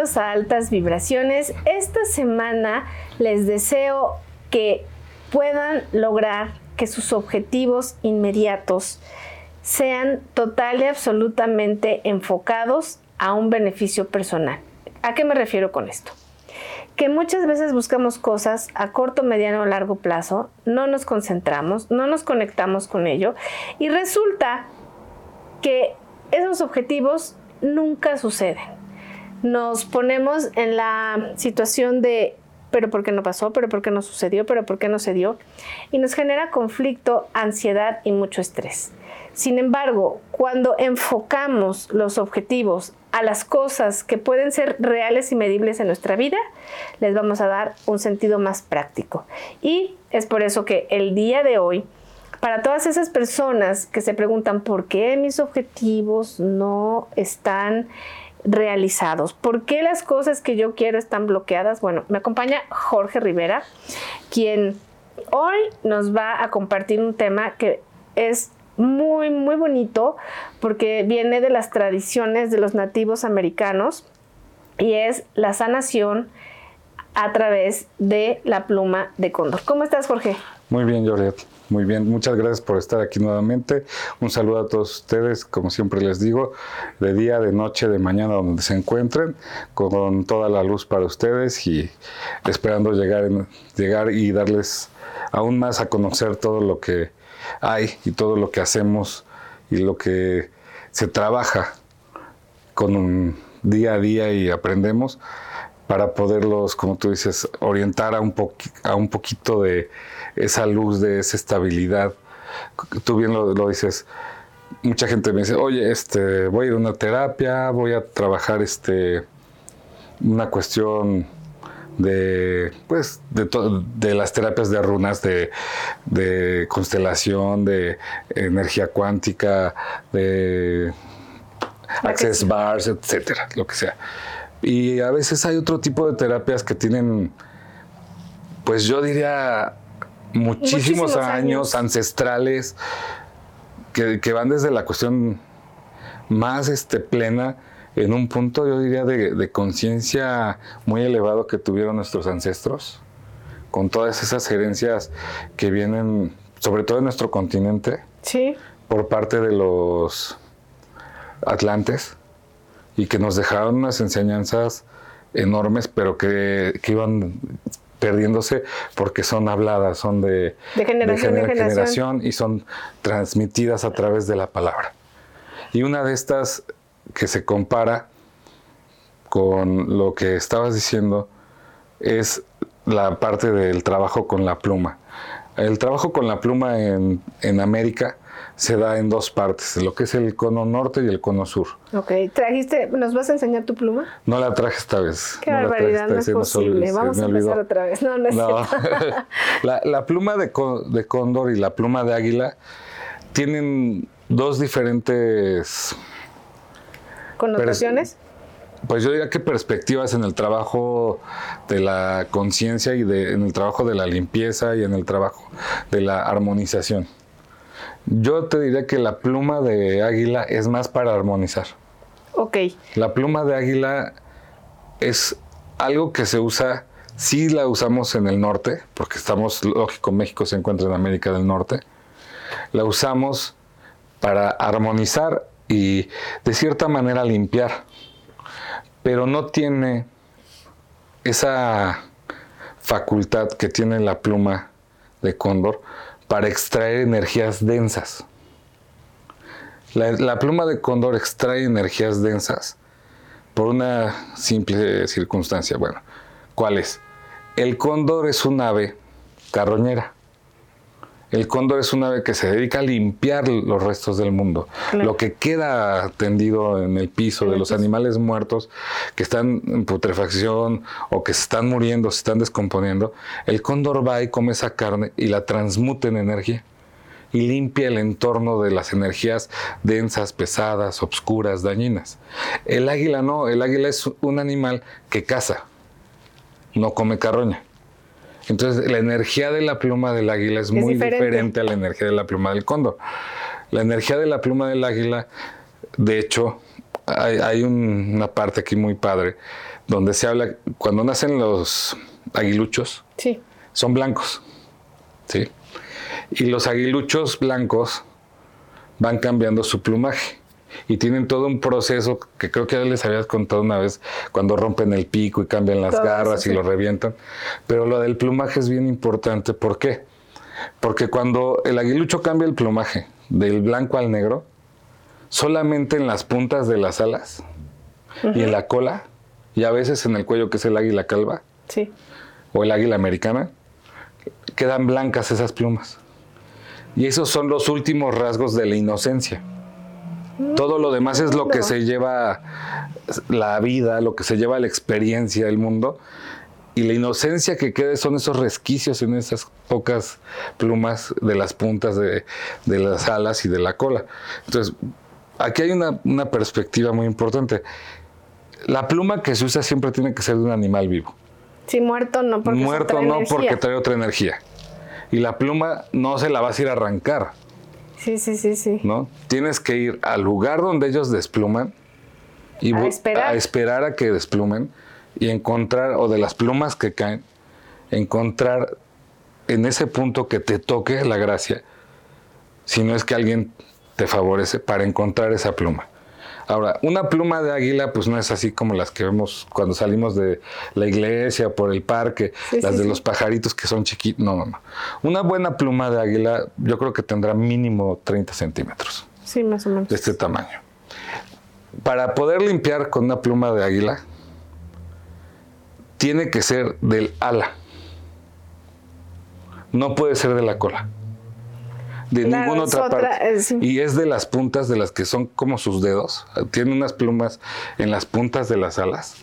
a Altas Vibraciones. Esta semana les deseo que puedan lograr que sus objetivos inmediatos sean total y absolutamente enfocados a un beneficio personal. ¿A qué me refiero con esto? Que muchas veces buscamos cosas a corto, mediano o largo plazo, no nos concentramos, no nos conectamos con ello y resulta que esos objetivos nunca suceden. Nos ponemos en la situación de, pero ¿por qué no pasó? ¿Pero por qué no sucedió? ¿Pero por qué no se dio? Y nos genera conflicto, ansiedad y mucho estrés. Sin embargo, cuando enfocamos los objetivos a las cosas que pueden ser reales y medibles en nuestra vida, les vamos a dar un sentido más práctico. Y es por eso que el día de hoy, para todas esas personas que se preguntan por qué mis objetivos no están realizados, por qué las cosas que yo quiero están bloqueadas, bueno, me acompaña Jorge Rivera, quien hoy nos va a compartir un tema que es muy, muy bonito porque viene de las tradiciones de los nativos americanos y es la sanación a través de la pluma de cóndor. ¿Cómo estás, Jorge? Muy bien, Jorge. Muy bien, muchas gracias por estar aquí nuevamente. Un saludo a todos ustedes, como siempre les digo, de día, de noche, de mañana, donde se encuentren, con toda la luz para ustedes y esperando llegar, llegar y darles aún más a conocer todo lo que hay y todo lo que hacemos y lo que se trabaja con un día a día y aprendemos para poderlos, como tú dices, orientar a un, a un poquito de esa luz, de esa estabilidad. Tú bien lo, lo, dices, mucha gente me dice, oye, este, voy a ir a una terapia, voy a trabajar este, una cuestión de, pues, de, de las terapias de runas, de, de, constelación, de energía cuántica, de access bars, etcétera, lo que sea. Y a veces hay otro tipo de terapias que tienen, pues yo diría, muchísimos, años, ancestrales, que, que, van desde la cuestión más este, plena en un punto, yo diría, de, conciencia muy elevado que tuvieron nuestros ancestros, con todas esas herencias que vienen, sobre todo en nuestro continente, sí. por parte de los atlantes, y que nos dejaron unas enseñanzas enormes, pero que, que iban perdiéndose porque son habladas, son de, de generación, de gener generación y son transmitidas a través de la palabra. Y una de estas que se compara con lo que estabas diciendo es la parte del trabajo con la pluma. El trabajo con la pluma en, en América se da en dos partes, lo que es el cono norte y el cono sur. Ok, ¿trajiste, nos vas a enseñar tu pluma? No la traje esta vez. Qué barbaridad, no es posible. Vamos a empezar otra vez. No, no es no. la, la, pluma de, de cóndor y la pluma de águila tienen dos diferentes connotaciones? Pues yo diría que perspectivas en el trabajo de la conciencia y de, en el trabajo de la limpieza y en el trabajo de la armonización. Yo te diría que la pluma de águila es más para armonizar. Ok. La pluma de águila es algo que se usa, sí la usamos en el norte, porque estamos, lógico, México se encuentra en América del Norte. La usamos para armonizar y de cierta manera limpiar, pero no tiene esa facultad que tiene la pluma de cóndor para extraer energías densas. La, pluma de cóndor extrae energías densas por una simple circunstancia. Bueno, ¿cuál es? El cóndor es un ave carroñera. El cóndor es un ave que se dedica a limpiar los restos del mundo. Claro. Lo que queda tendido en el piso de los animales muertos que están en putrefacción o que se están muriendo, se están descomponiendo, el cóndor va y come esa carne y la transmuta en energía y limpia el entorno de las energías densas, pesadas, obscuras, dañinas. El águila no, el águila es un animal que caza, no come carroña. Entonces, la energía de la pluma del águila es, es muy diferente. diferente. a la energía de la pluma del cóndor. La energía de la pluma del águila, de hecho, hay, una parte aquí muy padre donde se habla, cuando nacen los aguiluchos, sí. son blancos, ¿sí? Y los aguiluchos blancos van cambiando su plumaje y tienen todo un proceso que creo que ya les habías contado una vez cuando rompen el pico y cambian las garras y lo revientan. Pero lo del plumaje es bien importante. ¿Por qué? Porque cuando el aguilucho cambia el plumaje del blanco al negro, solamente en las puntas de las alas y en la cola y a veces en el cuello que es el águila calva sí. o el águila americana, quedan blancas esas plumas. Y esos son los últimos rasgos de la inocencia. Todo lo demás es lo que se lleva la vida, lo que se lleva la experiencia del mundo. Y la inocencia que queda son esos resquicios en esas pocas plumas de las puntas de, las alas y de la cola. Entonces, aquí hay una, una perspectiva muy importante. La pluma que se usa siempre tiene que ser de un animal vivo. Sí, muerto no porque Muerto no porque trae otra energía. Y la pluma no se la vas a ir a arrancar. Sí, sí, sí, sí. ¿No? Tienes que ir al lugar donde ellos despluman y a esperar. a esperar a que desplumen y encontrar, o de las plumas que caen, encontrar en ese punto que te toque la gracia, si no es que alguien te favorece para encontrar esa pluma. Ahora, una pluma de águila, pues no es así como las que vemos cuando salimos de la iglesia, por el parque, las de los pajaritos que son chiquitos. No, no, no. Una buena pluma de águila, yo creo que tendrá mínimo 30 centímetros. Sí, más o menos. De este tamaño. Para poder limpiar con una pluma de águila, tiene que ser del ala. No puede ser de la cola de ninguna otra parte. Eh, y es de las puntas de las que son como sus dedos. Tiene unas plumas en las puntas de las alas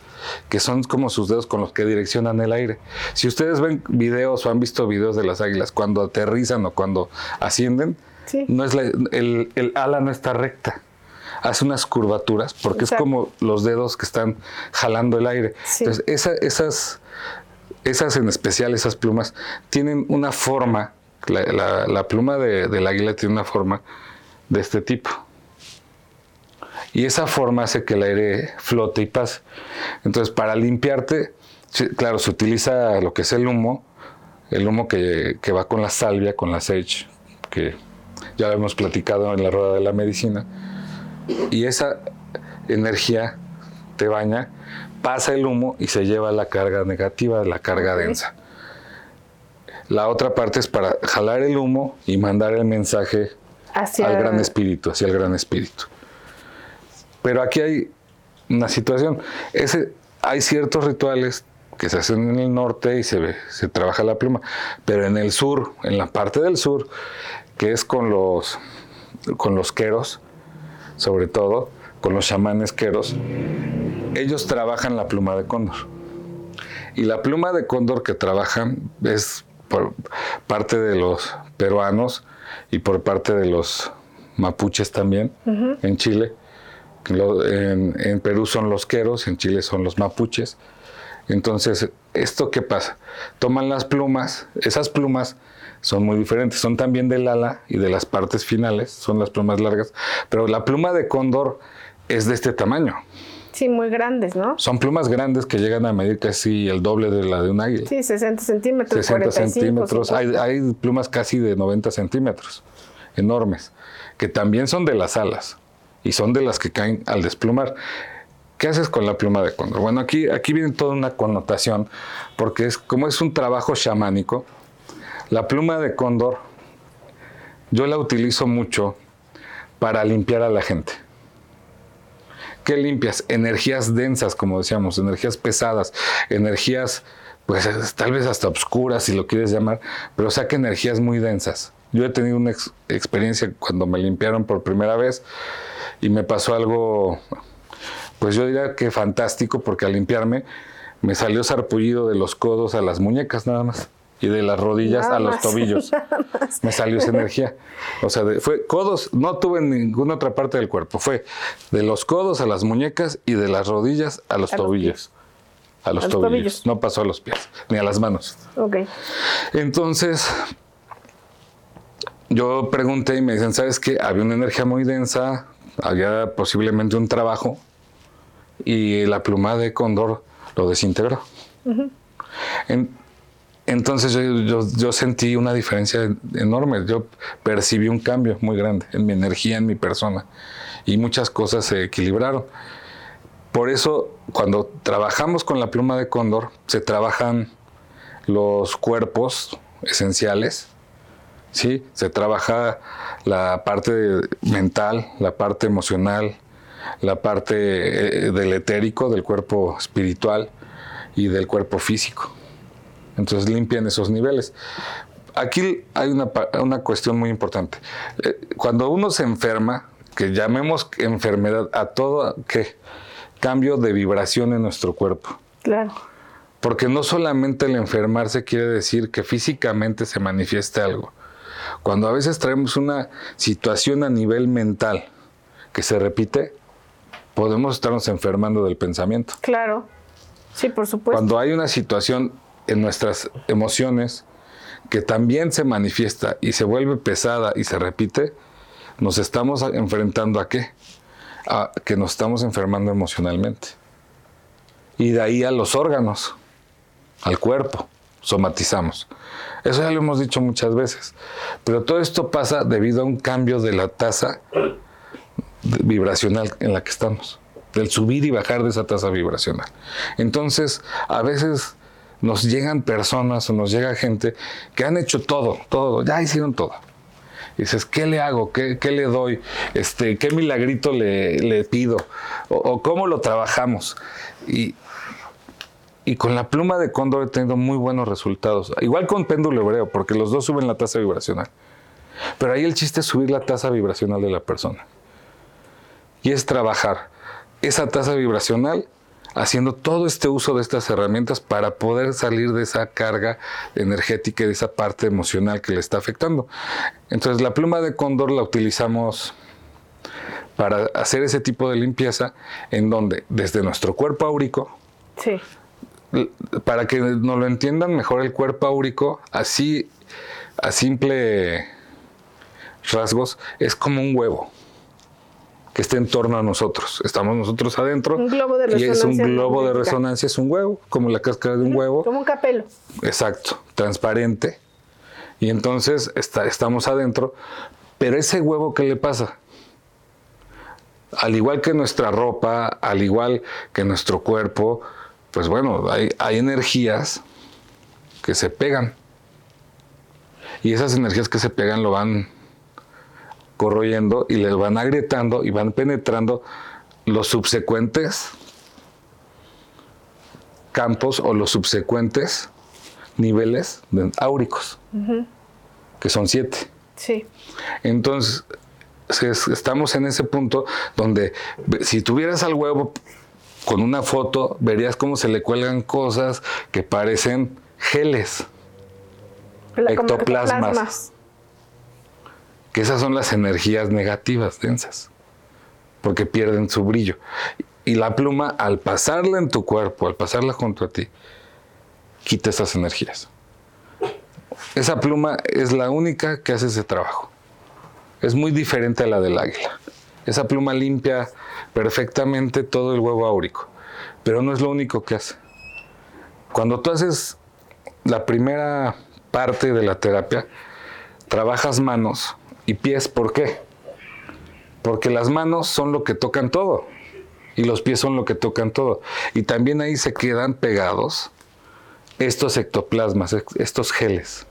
que son como sus dedos con los que direccionan el aire. Si ustedes ven videos o han visto videos de las águilas cuando aterrizan o cuando ascienden, no es el, ala no está recta. Hace unas curvaturas porque es como los dedos que están jalando el aire. Entonces, esas, esas en especial, esas plumas, tienen una forma la, pluma del águila tiene una forma de este tipo. Y esa forma hace que el aire flote y pase. Entonces, para limpiarte, claro, se utiliza lo que es el humo, el humo que, va con la salvia, con la sage, que ya lo hemos platicado en la rueda de la medicina. Y esa energía te baña, pasa el humo y se lleva la carga negativa, la carga densa. La otra parte es para jalar el humo y mandar el mensaje al gran espíritu, hacia el gran espíritu. Pero aquí hay una situación. Ese, hay ciertos rituales que se hacen en el norte y se, ve, se trabaja la pluma, pero en el sur, en la parte del sur, que es con los, con los queros, sobre todo, con los chamanes queros, ellos trabajan la pluma de cóndor. Y la pluma de cóndor que trabajan es por parte de los peruanos y por parte de los mapuches también en Chile. en, Perú son los queros, en Chile son los mapuches. Entonces, ¿esto qué pasa? Toman las plumas, esas plumas son muy diferentes, son también del ala y de las partes finales, son las plumas largas, pero la pluma de cóndor es de este tamaño. Sí, muy grandes, ¿no? Son plumas grandes que llegan a medir casi el doble de la de un águila. Sí, 60 centímetros. 60 centímetros. Hay, hay, plumas casi de 90 centímetros, enormes, que también son de las alas y son de las que caen al desplumar. ¿Qué haces con la pluma de cóndor? Bueno, aquí, aquí viene toda una connotación, porque es como es un trabajo chamánico, la pluma de cóndor yo la utilizo mucho para limpiar a la gente. ¿Qué limpias? Energías densas, como decíamos, energías pesadas, energías, pues tal vez hasta obscuras, si lo quieres llamar, pero saca energías muy densas. Yo he tenido una experiencia cuando me limpiaron por primera vez y me pasó algo, pues yo diría que fantástico, porque al limpiarme me salió sarpullido de los codos a las muñecas nada más y de las rodillas a los tobillos. Me salió esa energía. O sea, fue codos, no tuve en ninguna otra parte del cuerpo, fue de los codos a las muñecas y de las rodillas a los tobillos. a los, tobillos. No pasó a los pies, ni a las manos. Ok. Entonces, yo pregunté y me dicen, ¿sabes qué? Había una energía muy densa, había posiblemente un trabajo y la pluma de cóndor lo desintegró. Entonces yo, sentí una diferencia enorme, yo percibí un cambio muy grande en mi energía, en mi persona, y muchas cosas se equilibraron. Por eso, cuando trabajamos con la pluma de cóndor, se trabajan los cuerpos esenciales, ¿sí? Se trabaja la parte mental, la parte emocional, la parte eh, del etérico, del cuerpo espiritual y del cuerpo físico. Entonces limpian esos niveles. Aquí hay una, una cuestión muy importante. Eh, cuando uno se enferma, que llamemos enfermedad a todo que cambio de vibración en nuestro cuerpo. Claro. Porque no solamente el enfermarse quiere decir que físicamente se manifieste algo. Cuando a veces traemos una situación a nivel mental que se repite, podemos estarnos enfermando del pensamiento. Claro, sí, por supuesto. Cuando hay una situación en nuestras emociones que también se manifiesta y se vuelve pesada y se repite, nos estamos enfrentando a qué? A que nos estamos enfermando emocionalmente. Y de ahí a los órganos, al cuerpo, somatizamos. Eso ya lo hemos dicho muchas veces. Pero todo esto pasa debido a un cambio de la tasa vibracional en la que estamos, del subir y bajar de esa tasa vibracional. Entonces, a veces nos llegan personas o nos llega gente que han hecho todo, todo, ya hicieron todo. Y dices, ¿qué le hago? ¿Qué, le doy? Este, ¿Qué milagrito le, pido? O, cómo lo trabajamos? Y, y con la pluma de cóndor he tenido muy buenos resultados. Igual con péndulo hebreo, porque los dos suben la tasa vibracional. Pero ahí el chiste es subir la tasa vibracional de la persona y es trabajar esa tasa vibracional haciendo todo este uso de estas herramientas para poder salir de esa carga energética y de esa parte emocional que le está afectando. Entonces la pluma de cóndor la utilizamos para hacer ese tipo de limpieza en donde desde nuestro cuerpo áurico, para que nos lo entiendan mejor el cuerpo áurico, así a simple rasgos, es como un huevo que esté en torno a nosotros. Estamos nosotros adentro. Un globo de resonancia. Y es un globo de resonancia, es un huevo, como la cáscara de un huevo. Como un capelo. Exacto, transparente. Y entonces está, estamos adentro. Pero ese huevo, ¿qué le pasa? Al igual que nuestra ropa, al igual que nuestro cuerpo, pues bueno, hay, hay energías que se pegan. Y esas energías que se pegan lo van corroyendo y les van agrietando y van penetrando los subsecuentes campos o los subsecuentes niveles áuricos, que son siete. Sí. Entonces, estamos en ese punto donde si tuvieras al huevo con una foto, verías cómo se le cuelgan cosas que parecen geles, ectoplasmas esas son las energías negativas densas, porque pierden su brillo. Y la pluma, al pasarla en tu cuerpo, al pasarla junto a ti, quita esas energías. Esa pluma es la única que hace ese trabajo. Es muy diferente a la del águila. Esa pluma limpia perfectamente todo el huevo áurico, pero no es lo único que hace. Cuando tú haces la primera parte de la terapia, trabajas manos, y pies, ¿por qué? Porque las manos son lo que tocan todo y los pies son lo que tocan todo. Y también ahí se quedan pegados estos ectoplasmas, estos geles,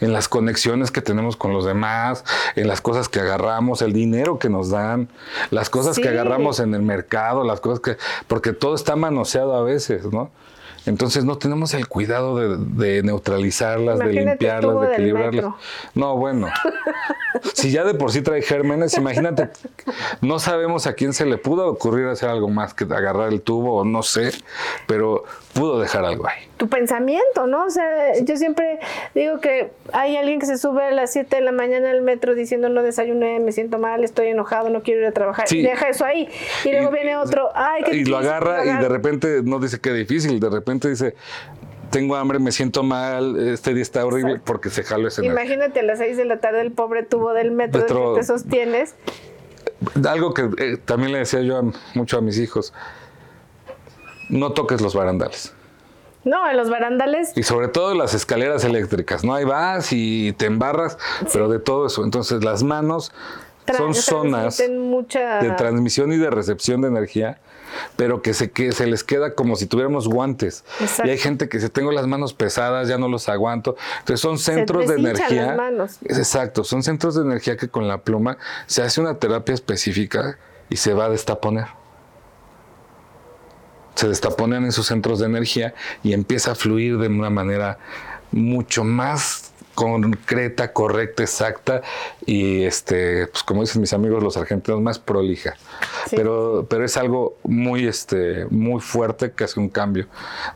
en las conexiones que tenemos con los demás, en las cosas que agarramos, el dinero que nos dan, las cosas que agarramos en el mercado, las cosas que, porque todo está manoseado a veces, ¿no? Entonces no tenemos el cuidado de, neutralizarlas, de limpiarlas, de equilibrarlas. No, bueno. si ya de por sí trae gérmenes, imagínate, no sabemos a quién se le pudo ocurrir hacer algo más que agarrar el tubo o no sé, pero pudo dejar algo ahí. Tu pensamiento, ¿no? O sea, yo siempre digo que hay alguien que se sube a las 7 de la mañana al metro diciendo no desayuné, me siento mal, estoy enojado, no quiero ir a trabajar. Y deja eso ahí. Y luego viene otro, ay, qué Y lo agarra y de repente no dice que difícil, de repente dice, tengo hambre, me siento mal, este día está horrible porque se jaló ese Imagínate a las 6 de la tarde el pobre tubo del metro, que te sostienes algo que eh, también le decía yo mucho a mis hijos, no toques los barandales. No, en los barandales. Y sobre todo las escaleras eléctricas, ¿no? Ahí vas y te embarras, pero de todo eso. Entonces las manos son zonas de transmisión y de recepción de energía, pero que se, que se les queda como si tuviéramos guantes. Y hay gente que si tengo las manos pesadas, ya no los aguanto. Entonces son centros de energía. Exacto, son centros de energía que con la pluma se hace una terapia específica y se va a destaponer. Se destaponen en sus centros de energía y empieza a fluir de una manera mucho más concreta, correcta, exacta y este, pues como dicen mis amigos los argentinos, más prolija. Pero, pero es algo muy, este, muy fuerte que hace un cambio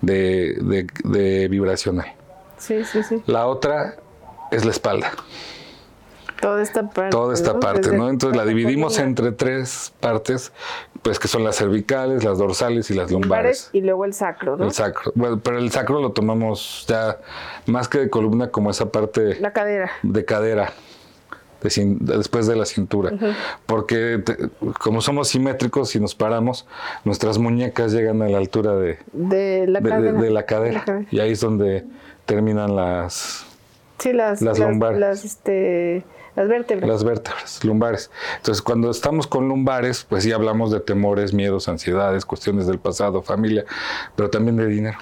de, de, de vibracional. Sí, sí, sí. La otra es la espalda. Toda esta parte. Toda esta parte, ¿no? Entonces la dividimos entre tres partes, pues que son las cervicales, las dorsales y las lumbares. Y luego el sacro, ¿no? El sacro. Bueno, pero el sacro lo tomamos ya más que de columna como esa parte. La cadera. De cadera. después de la cintura. Porque como somos simétricos y nos paramos, nuestras muñecas llegan a la altura de, de, la, de, la cadera. Y ahí es donde terminan las, sí, las, las, lumbares. Las, este, las vértebras. Las vértebras, lumbares. Entonces, cuando estamos con lumbares, pues sí hablamos de temores, miedos, ansiedades, cuestiones del pasado, familia, pero también de dinero.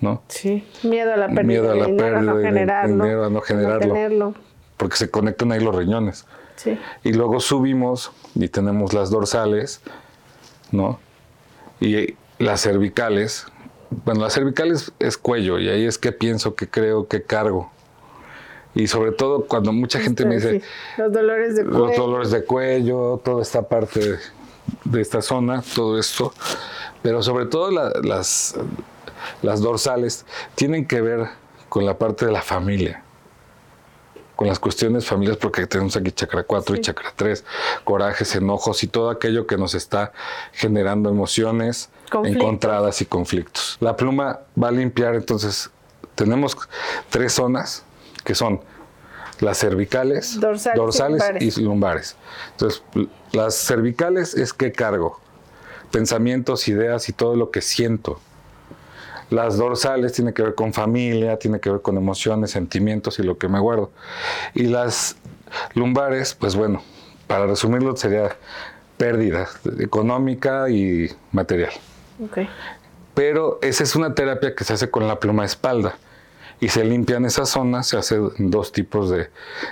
¿No? Sí, miedo a la pérdida. Miedo a la dinero, pérdida, a no generarlo, dinero, a no generarlo. porque se conectan ahí los riñones. Sí. Y luego subimos y tenemos las dorsales, ¿no? Y las cervicales. Bueno, las cervicales es cuello y ahí es que pienso, que creo, que cargo. Y sobre todo cuando mucha gente me dice... Los dolores de cuello. Los dolores de cuello, toda esta parte de esta zona, todo esto. Pero sobre todo las, las dorsales tienen que ver con la parte de la familia con las cuestiones familiares, porque tenemos aquí chakra 4 y chakra 3, corajes, enojos y todo aquello que nos está generando emociones encontradas y conflictos. La pluma va a limpiar, entonces tenemos tres zonas que son las cervicales, dorsales, y, lumbares. Entonces, las cervicales es qué cargo, pensamientos, ideas y todo lo que siento. Las dorsales tiene que ver con familia, tiene que ver con emociones, sentimientos y lo que me guardo. Y las lumbares, pues bueno, para resumirlo sería pérdida económica y material. Pero esa es una terapia que se hace con la pluma espalda y se limpian esas zonas, se hacen dos tipos de,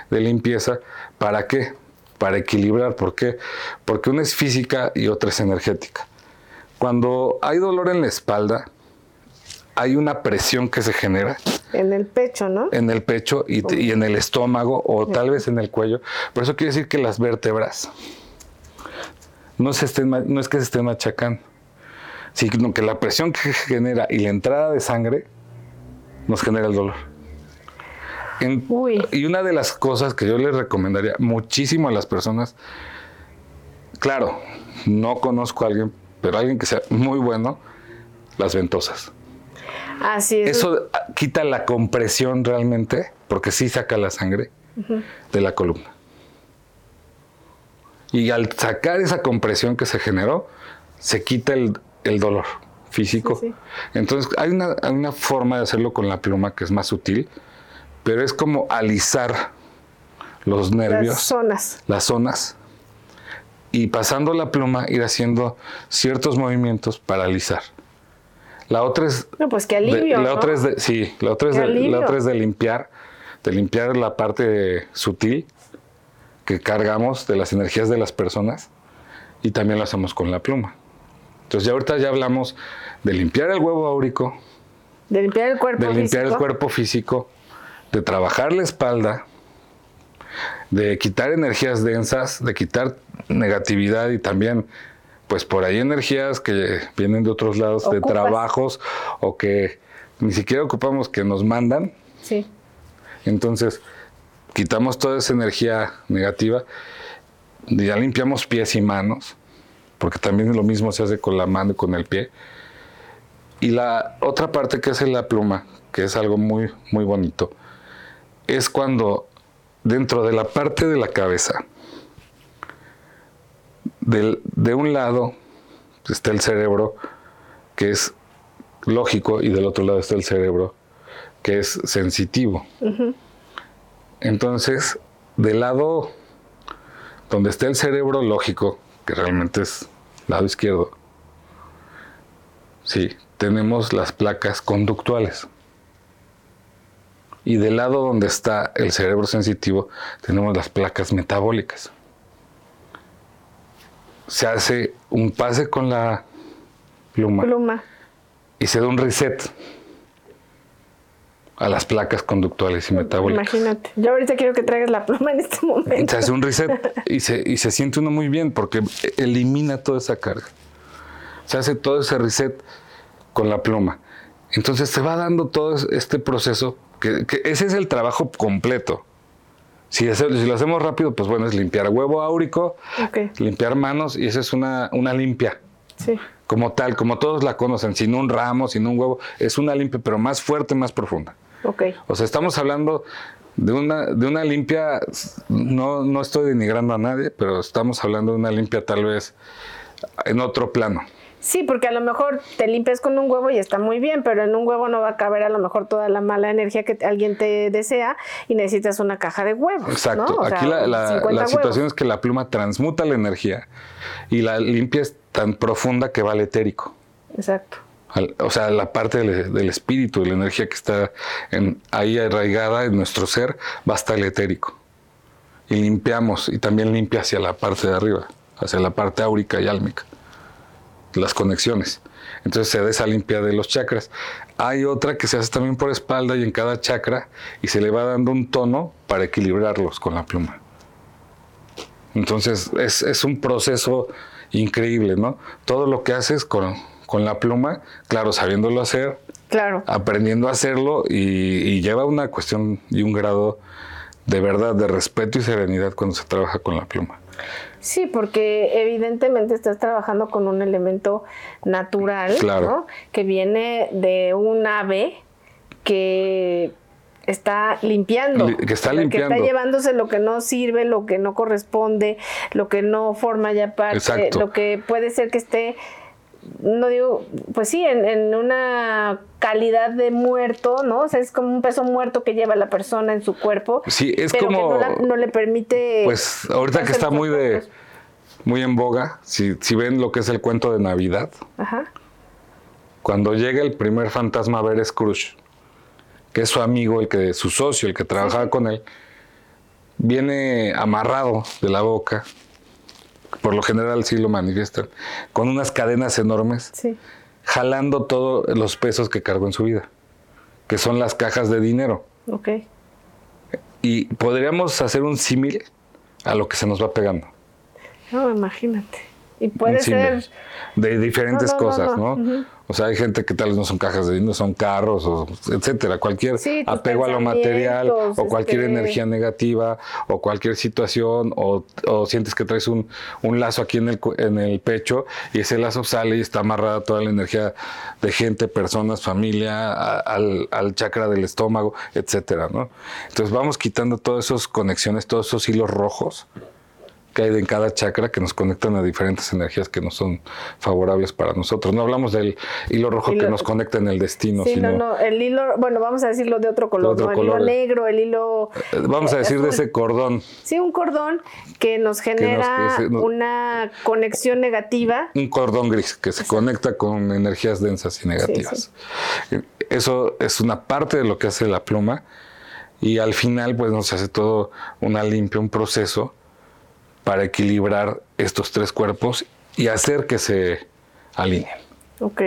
limpieza. ¿Para qué? Para equilibrar. ¿Por qué? Porque una es física y otra es energética. Cuando hay dolor en la espalda, hay una presión que se genera. En el pecho, ¿no? En el pecho y, y en el estómago o tal vez en el cuello. Por eso quiere decir que las vértebras no, se estén, no es que se estén machacando, sino que la presión que genera y la entrada de sangre nos genera el dolor. Y una de las cosas que yo les recomendaría muchísimo a las personas, claro, no conozco a alguien, pero alguien que sea muy bueno, las ventosas. Así es. Eso quita la compresión realmente, porque sí saca la sangre de la columna. Y al sacar esa compresión que se generó, se quita el, el dolor físico. Entonces hay una, forma de hacerlo con la pluma que es más sutil, pero es como alisar los nervios. Las zonas. Las zonas. Y pasando la pluma ir haciendo ciertos movimientos para alisar. La otra es... No, pues qué alivio. la otra es de, sí, la otra es, de, la otra es de limpiar, de limpiar la parte sutil que cargamos de las energías de las personas y también lo hacemos con la pluma. Entonces ya ahorita ya hablamos de limpiar el huevo áurico, de limpiar el cuerpo de limpiar el cuerpo físico, de trabajar la espalda, de quitar energías densas, de quitar negatividad y también pues por ahí energías que vienen de otros lados, de trabajos o que ni siquiera ocupamos que nos mandan. Sí. Entonces, quitamos toda esa energía negativa, ya limpiamos pies y manos, porque también lo mismo se hace con la mano y con el pie. Y la otra parte que hace la pluma, que es algo muy, muy bonito, es cuando dentro de la parte de la cabeza de un lado está el cerebro, que es lógico, y del otro lado está el cerebro, que es sensitivo. Entonces, del lado donde está el cerebro lógico, que realmente es lado izquierdo, sí, tenemos las placas conductuales. Y del lado donde está el cerebro sensitivo, tenemos las placas metabólicas. Se hace un pase con la pluma, Pluma. y se da un reset a las placas conductuales y metabólicas. Imagínate. Yo ahorita quiero que traigas la pluma en este momento. Se hace un reset y se, y se siente uno muy bien porque elimina toda esa carga. Se hace todo ese reset con la pluma. Entonces se va dando todo este proceso, que, que ese es el trabajo completo. Si, hace- si lo hacemos rápido, pues bueno, es limpiar huevo áurico, limpiar manos y esa es una, una limpia. sí. Como tal, como todos la conocen, sin un ramo, sin un huevo, es una limpia, pero más fuerte, más profunda. Ok. O sea, estamos hablando de una, de una limpia, no, no estoy denigrando a nadie, pero estamos hablando de una limpia tal vez en otro plano. Sí, porque a lo mejor te limpias con un huevo y está muy bien, pero en un huevo no va a caber a lo mejor toda la mala energía que alguien te desea y necesitas una caja de huevos. Exacto. ¿no? O sea, Aquí la, la- 50 la situación es que la pluma transmuta la energía y la limpia es tan profunda que va al etérico. Exacto. O sea, la parte del, espíritu, de la energía que está en- ahí arraigada en nuestro ser, va hasta el etérico. Y limpiamos, y también limpia hacia la parte de arriba, hacia la parte áurica y álmica, las conexiones. Entonces se da esa limpia de los chakras. Hay otra que se hace también por espalda y en cada chakra, y se le va dando un tono para equilibrarlos con la pluma. Entonces es, es un proceso increíble, ¿no? Todo lo que haces con, con la pluma, claro, sabiéndolo hacer, Claro. aprendiendo a hacerlo y, y lleva una cuestión y un grado de verdad, de respeto y serenidad cuando se trabaja con la pluma. Sí, porque evidentemente estás trabajando con un elemento natural, Claro. ¿no? Que viene de un ave que está limpiando. Li- que está limpiando. Que está llevándose lo que no sirve, lo que no corresponde, lo que no forma ya parte, Exacto. lo que puede ser que esté, no digo, pues sí, en, en una calidad de muerto, ¿no? O sea, es como un peso muerto que lleva la persona en su cuerpo. Sí, es pero como- que no, la- no le permite... Pues ahorita que está muy de muy en boga, si, si ven lo que es el cuento de Navidad, Ajá. cuando llega el primer fantasma a ver a Scrooge, que es su amigo, el que su socio, el que trabajaba con él, viene amarrado de la boca, por lo general sí lo manifiestan, con unas cadenas enormes, Sí. jalando todos los pesos que cargó en su vida, que son las cajas de dinero. Ok. Y podríamos hacer un símil a lo que se nos va pegando. No, imagínate. Y puede ser. de diferentes No, no, no, cosas, no. O sea, hay gente que tal vez no son cajas de dinero, son carros, o etcétera, cualquier Sí, apego a lo material, o cualquier este- energía negativa, o cualquier situación, o, o sientes que traes un, un lazo aquí en el, en el pecho, y ese lazo sale y está amarrada toda la energía de gente, personas, familia, a- al, al chakra del estómago, etcétera, ¿no? Entonces vamos quitando todas esas conexiones, todos esos hilos rojos que hay en cada chakra que nos conectan a diferentes energías que no son favorables para nosotros. No hablamos del hilo rojo Hilo- que nos conecta en el destino, Sí, sino no, no. El hilo, bueno, vamos a decirlo de otro color, otro ¿no? El color. hilo negro, el hilo. eh, vamos a eh, decir de ese cordón, Sí, un cordón que nos genera que se- no- una conexión negativa. un cordón gris que se conecta con energías densas y negativas. Eso es una parte de lo que hace la pluma y al final pues nos hace todo una limpia, un proceso para equilibrar estos tres cuerpos y hacer que se alineen. Ok.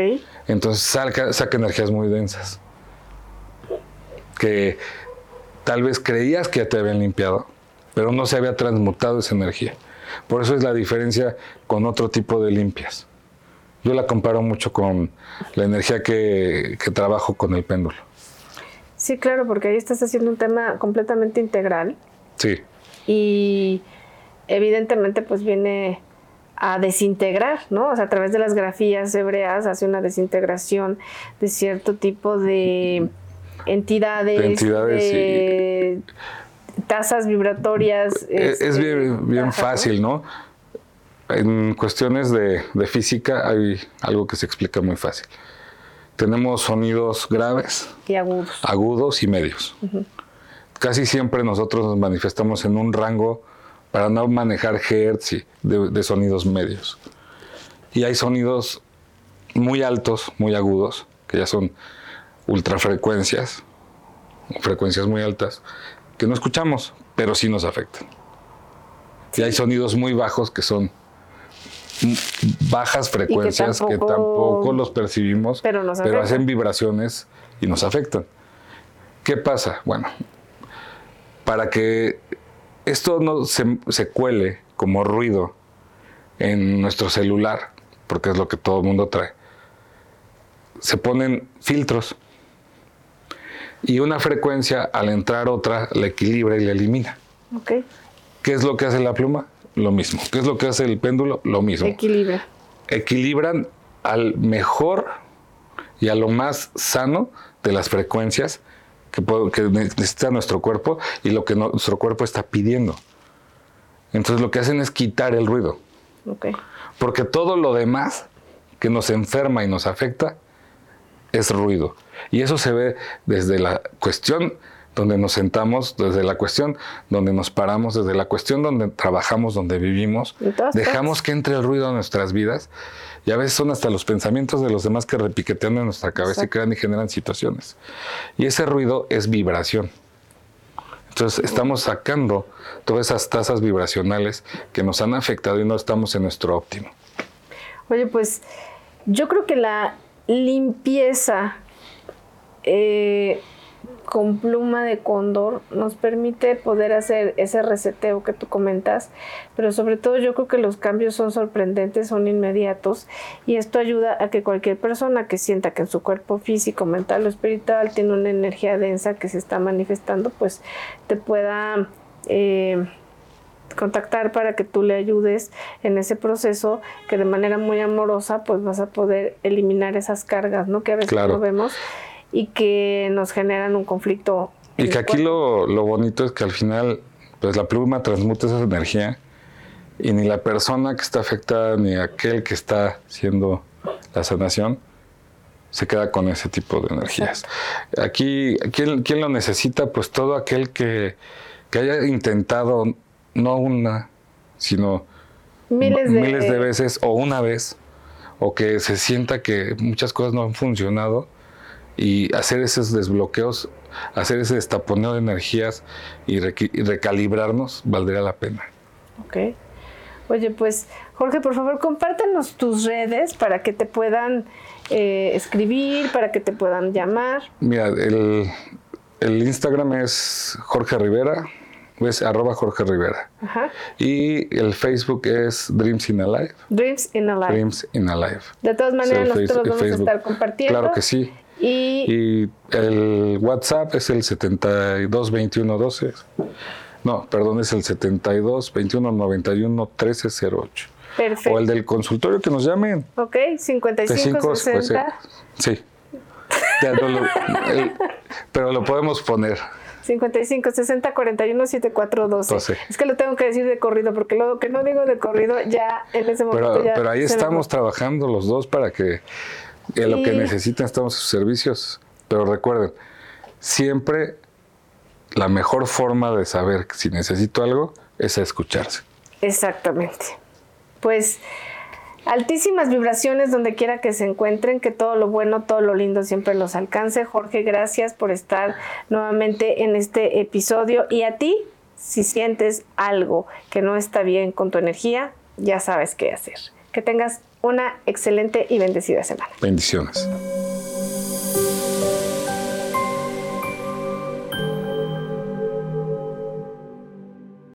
Entonces saca, saca energías muy densas. Que tal vez creías que ya te habían limpiado, pero no se había transmutado esa energía. Por eso es la diferencia con otro tipo de limpias. Yo la comparo mucho con la energía que, que trabajo con el péndulo. Sí, claro, porque ahí estás haciendo un tema completamente integral Sí, y evidentemente pues viene a desintegrar, ¿no? O sea, a través de las grafías hebreas hace una desintegración de cierto tipo de entidades, De entidades, de tasas vibratorias. es, es este, bien, bien bajas, ¿no? fácil, ¿no? En cuestiones de, física hay algo que se explica muy fácil. Tenemos sonidos graves, y agudos, agudos y medios. Casi siempre nosotros nos manifestamos en un rango para no manejar hertz de, de sonidos medios. Y hay sonidos muy altos, muy agudos, que ya son ultrafrecuencias, frecuencias muy altas, que no escuchamos, pero sí nos afectan. Y hay sonidos muy bajos que son bajas frecuencias que tampoco, los percibimos, pero, hacen vibraciones y nos afectan. ¿Qué pasa? Bueno, para que esto no se, se cuele como ruido en nuestro celular, porque es lo que todo el mundo trae, se ponen filtros y una frecuencia al entrar otra la equilibra y la elimina. Okay. ¿Qué es lo que hace la pluma? Lo mismo. ¿Qué es lo que hace el péndulo? Lo mismo. Equilibra. Equilibran al mejor y a lo más sano de las frecuencias que, que necesita nuestro cuerpo y lo que nuestro cuerpo está pidiendo. Entonces lo que hacen es quitar el ruido. Okay. Porque todo lo demás que nos enferma y nos afecta es ruido. Y eso se ve desde la cuestión donde nos sentamos, desde la cuestión donde nos paramos, desde la cuestión donde trabajamos, donde vivimos. Dejamos que entre el ruido a nuestras vidas y a veces son hasta los pensamientos de los demás que repiquetean en nuestra cabeza y crean y generan situaciones. Y ese ruido es vibración. Entonces estamos sacando todas esas tasas vibracionales que nos han afectado y no estamos en nuestro óptimo. Oye, pues yo creo que la limpieza eh, con pluma de cóndor nos permite poder hacer ese reseteo que tú comentas, pero sobre todo yo creo que los cambios son sorprendentes, son inmediatos y esto ayuda a que cualquier persona que sienta que en su cuerpo físico, mental o espiritual tiene una energía densa que se está manifestando, pues te pueda... Eh, contactar para que tú le ayudes en ese proceso que de manera muy amorosa pues vas a poder eliminar esas cargas, ¿no? Que a veces no vemos y que nos generan un conflicto. Y que aquí lo, lo, bonito es que al final pues la pluma transmute esa energía y ni la persona que está afectada ni aquel que está haciendo la sanación se queda con ese tipo de energías. Aquí, ¿quién, ¿quién, lo necesita? Pues todo aquel que, que haya intentado no una, sino miles de... veces o una vez, o que se sienta que muchas cosas no han funcionado y hacer esos desbloqueos, hacer ese destaponeo de energías y, recalibrarnos, valdría la pena. Ok. Oye, pues Jorge, por favor, compártenos tus redes para que te puedan eh, escribir, para que te puedan llamar. Mira, el, el Instagram es Jorge Rivera, es arroba Jorge Rivera. Y el Facebook es Dreams in Alive. Dreams in Alive. Dreams in Alive. De todas maneras, nosotros vamos a estar compartiendo. Claro que sí. Y, el WhatsApp es el 72 21 12. No, perdón, es el 72 21 91 13 08. Perfecto. O el del consultorio que nos llamen. Ok, 55 60. Pues, sí. pero lo podemos poner. 55 60 41 74 12. Es que lo tengo que decir de corrido, porque lo que no digo de corrido ya en ese momento pero, ya. Pero ahí estamos trabajando los dos para que en lo que necesitan estamos sus servicios. Pero recuerden, siempre la mejor forma de saber si necesito algo es escucharse. Exactamente. Pues Altísimas vibraciones donde quiera que se encuentren, que todo lo bueno, todo lo lindo siempre los alcance. Jorge, gracias por estar nuevamente en este episodio. Y a ti, si sientes algo que no está bien con tu energía, ya sabes qué hacer. Que tengas una excelente y bendecida semana. Bendiciones.